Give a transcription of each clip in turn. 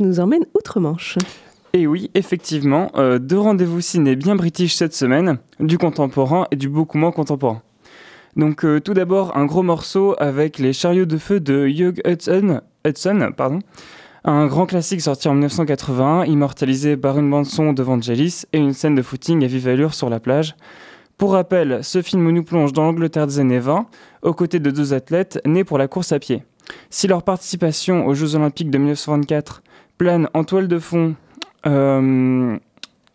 nous emmène outre-Manche. Et oui, effectivement, euh, deux rendez-vous ciné bien british cette semaine, du contemporain et du beaucoup moins contemporain. Donc euh, tout d'abord un gros morceau avec les chariots de feu de Hugh Hudson, Hudson pardon, un grand classique sorti en 1981, immortalisé par une bande-son de Vangelis et une scène de footing à vive allure sur la plage. Pour rappel, ce film nous plonge dans l'Angleterre des années 20, aux côtés de deux athlètes nés pour la course à pied. Si leur participation aux Jeux Olympiques de 1924 plane en toile de fond euh,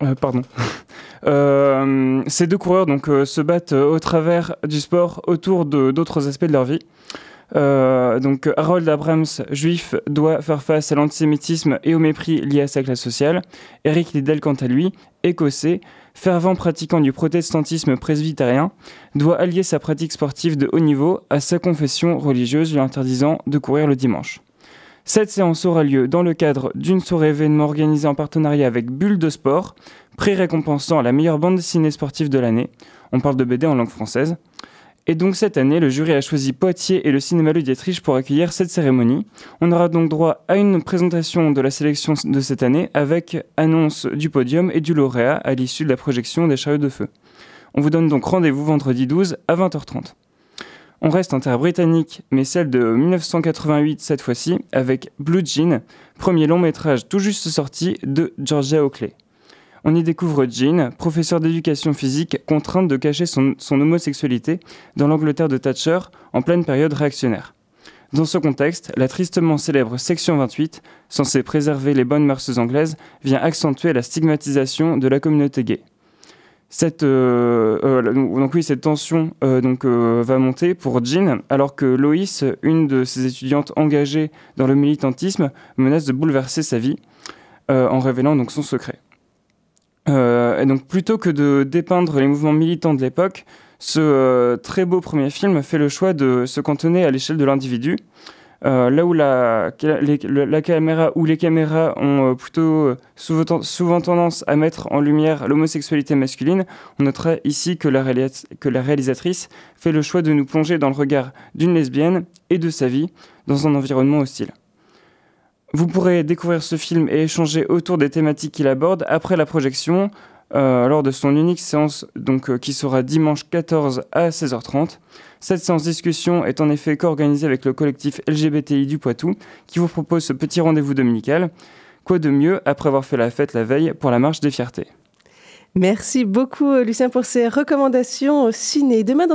euh, pardon. Euh, ces deux coureurs donc, se battent au travers du sport autour d'autres aspects de leur vie. donc Harold Abrams, juif, doit faire face à l'antisémitisme et au mépris lié à sa classe sociale. Eric Liddell, quant à lui, écossais, fervent pratiquant du protestantisme presbytérien, doit allier sa pratique sportive de haut niveau à sa confession religieuse lui interdisant de courir le dimanche. Cette séance aura lieu dans le cadre d'une soirée événement organisée en partenariat avec Bulle de Sport, prix récompensant la meilleure bande dessinée sportive de l'année. On parle de BD en langue française. Et donc cette année, le jury a choisi Poitiers et le cinéma Ludiatriche pour accueillir cette cérémonie. On aura donc droit à une présentation de la sélection de cette année avec annonce du podium et du lauréat à l'issue de la projection des chariots de feu. On vous donne donc rendez-vous vendredi 12 à 20h30. On reste en terre britannique, mais celle de 1988 cette fois-ci, avec Blue Jean, premier long métrage tout juste sorti de Georgia Oakley. On y découvre Jean, professeur d'éducation physique, contrainte de cacher son, homosexualité dans l'Angleterre de Thatcher en pleine période réactionnaire. Dans ce contexte, la tristement célèbre Section 28, censée préserver les bonnes mœurs anglaises, vient accentuer la stigmatisation de la communauté gay cette, euh, euh, cette tension euh, donc, va monter pour Jean, alors que Loïs, une de ses étudiantes engagées dans le militantisme, menace de bouleverser sa vie en révélant son secret. et donc plutôt que de dépeindre les mouvements militants de l'époque, ce très beau premier film fait le choix de se cantonner à l'échelle de l'individu, euh, là où la, la, caméra ou les caméras ont euh, plutôt euh, souvent, tendance à mettre en lumière l'homosexualité masculine, on notera ici que la réalisatrice fait le choix de nous plonger dans le regard d'une lesbienne et de sa vie dans un environnement hostile. Vous pourrez découvrir ce film et échanger autour des thématiques qu'il aborde après la projection, lors de son unique séance donc, qui sera dimanche 14 à 16h30. Cette séance discussion est en effet co-organisée avec le collectif LGBTI du Poitou qui vous propose ce petit rendez-vous dominical. Quoi de mieux après avoir fait la fête la veille pour la marche des fiertés? Merci beaucoup Lucien pour ces recommandations ciné. Demain